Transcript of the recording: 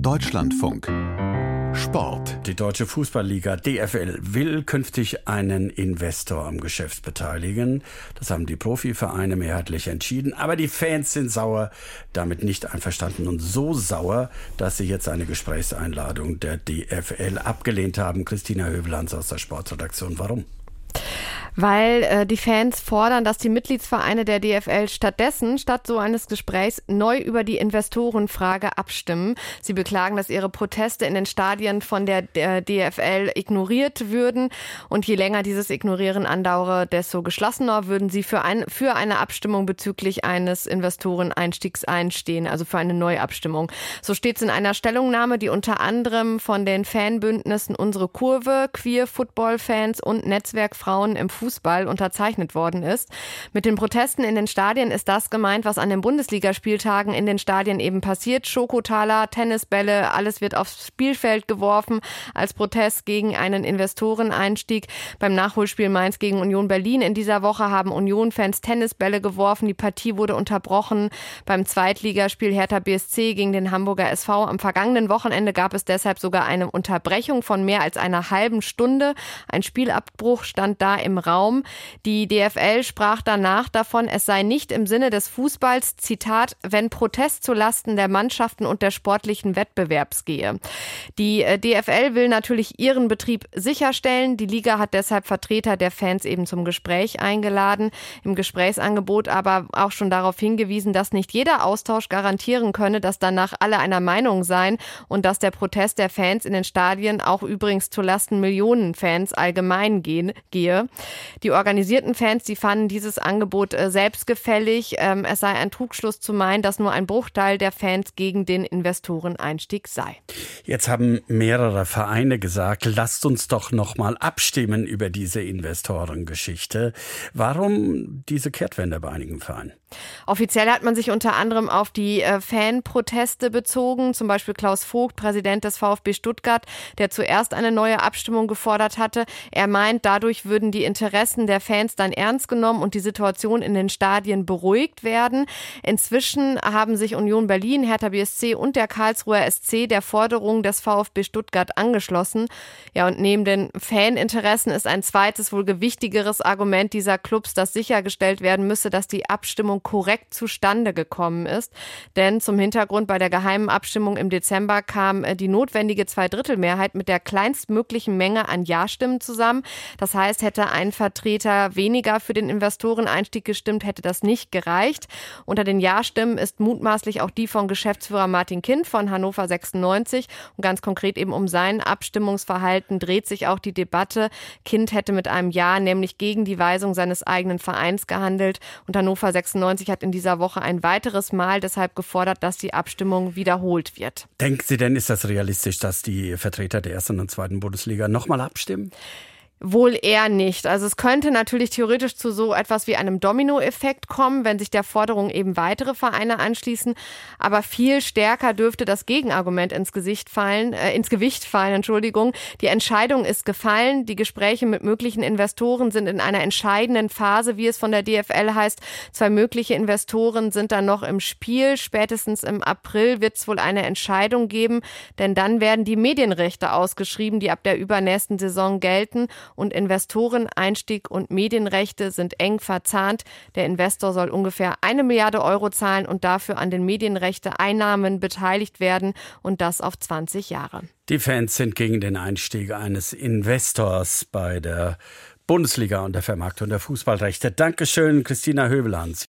Deutschlandfunk Sport. Die Deutsche Fußballliga DFL will künftig einen Investor am Geschäft beteiligen. Das haben die Profivereine mehrheitlich entschieden. Aber die Fans sind sauer, damit nicht einverstanden und so sauer, dass sie jetzt eine Gesprächseinladung der DFL abgelehnt haben. Christina Hövelands aus der Sportredaktion. Warum? Weil äh, die Fans fordern, dass die Mitgliedsvereine der DFL stattdessen, statt so eines Gesprächs, neu über die Investorenfrage abstimmen. Sie beklagen, dass ihre Proteste in den Stadien von der, der DFL ignoriert würden und je länger dieses Ignorieren andauere, desto geschlossener würden sie für, ein, für eine Abstimmung bezüglich eines Investoreneinstiegs einstehen, also für eine Neuabstimmung. So steht es in einer Stellungnahme, die unter anderem von den Fanbündnissen Unsere Kurve, Queer Football Fans und Netzwerk Frauen im Fußball unterzeichnet worden ist. Mit den Protesten in den Stadien ist das gemeint, was an den Bundesligaspieltagen in den Stadien eben passiert. Schokotaler, Tennisbälle, alles wird aufs Spielfeld geworfen als Protest gegen einen Investoreneinstieg. Beim Nachholspiel Mainz gegen Union Berlin in dieser Woche haben Union-Fans Tennisbälle geworfen. Die Partie wurde unterbrochen. Beim Zweitligaspiel Hertha BSC gegen den Hamburger SV am vergangenen Wochenende gab es deshalb sogar eine Unterbrechung von mehr als einer halben Stunde. Ein Spielabbruch stand da im Raum. Die DFL sprach danach davon, es sei nicht im Sinne des Fußballs, Zitat, wenn Protest zulasten der Mannschaften und der sportlichen Wettbewerbs gehe. Die äh, DFL will natürlich ihren Betrieb sicherstellen. Die Liga hat deshalb Vertreter der Fans eben zum Gespräch eingeladen. Im Gesprächsangebot aber auch schon darauf hingewiesen, dass nicht jeder Austausch garantieren könne, dass danach alle einer Meinung seien und dass der Protest der Fans in den Stadien auch übrigens zulasten Millionen Fans allgemein gehen, gehe. Die organisierten Fans, die fanden dieses Angebot äh, selbstgefällig. Ähm, es sei ein Trugschluss zu meinen, dass nur ein Bruchteil der Fans gegen den Investoreneinstieg sei. Jetzt haben mehrere Vereine gesagt, lasst uns doch noch mal abstimmen über diese Investorengeschichte. Warum diese Kehrtwende bei einigen Vereinen? Offiziell hat man sich unter anderem auf die äh, Fanproteste bezogen, zum Beispiel Klaus Vogt, Präsident des VfB Stuttgart, der zuerst eine neue Abstimmung gefordert hatte. Er meint, dadurch würden die Interessen der Fans dann ernst genommen und die Situation in den Stadien beruhigt werden. Inzwischen haben sich Union Berlin, Hertha BSC und der Karlsruher SC der Forderung des VfB Stuttgart angeschlossen. Ja, und neben den Faninteressen ist ein zweites, wohl gewichtigeres Argument dieser Clubs, dass sichergestellt werden müsse, dass die Abstimmung Abstimmung korrekt zustande gekommen ist. Denn zum Hintergrund bei der geheimen Abstimmung im Dezember kam äh, die notwendige Zweidrittelmehrheit mit der kleinstmöglichen Menge an Ja-Stimmen zusammen. Das heißt, hätte ein Vertreter weniger für den Investoreneinstieg gestimmt, hätte das nicht gereicht. Unter den Ja-Stimmen ist mutmaßlich auch die von Geschäftsführer Martin Kind von Hannover 96. Und ganz konkret eben um sein Abstimmungsverhalten dreht sich auch die Debatte. Kind hätte mit einem Ja nämlich gegen die Weisung seines eigenen Vereins gehandelt und Hannover 96 96 hat in dieser Woche ein weiteres Mal deshalb gefordert, dass die Abstimmung wiederholt wird. Denken Sie denn, ist das realistisch, dass die Vertreter der ersten und zweiten Bundesliga nochmal abstimmen? Wohl eher nicht. Also es könnte natürlich theoretisch zu so etwas wie einem Dominoeffekt kommen, wenn sich der Forderung eben weitere Vereine anschließen. Aber viel stärker dürfte das Gegenargument ins Gesicht fallen, äh, ins Gewicht fallen, Entschuldigung. Die Entscheidung ist gefallen. Die Gespräche mit möglichen Investoren sind in einer entscheidenden Phase, wie es von der DFL heißt. Zwei mögliche Investoren sind dann noch im Spiel. Spätestens im April wird es wohl eine Entscheidung geben, denn dann werden die Medienrechte ausgeschrieben, die ab der übernächsten Saison gelten und Investoren, Einstieg und Medienrechte sind eng verzahnt. Der Investor soll ungefähr eine Milliarde Euro zahlen und dafür an den Medienrechte-Einnahmen beteiligt werden und das auf 20 Jahre. Die Fans sind gegen den Einstieg eines Investors bei der Bundesliga und der Vermarktung der Fußballrechte. Dankeschön, Christina Hövelands.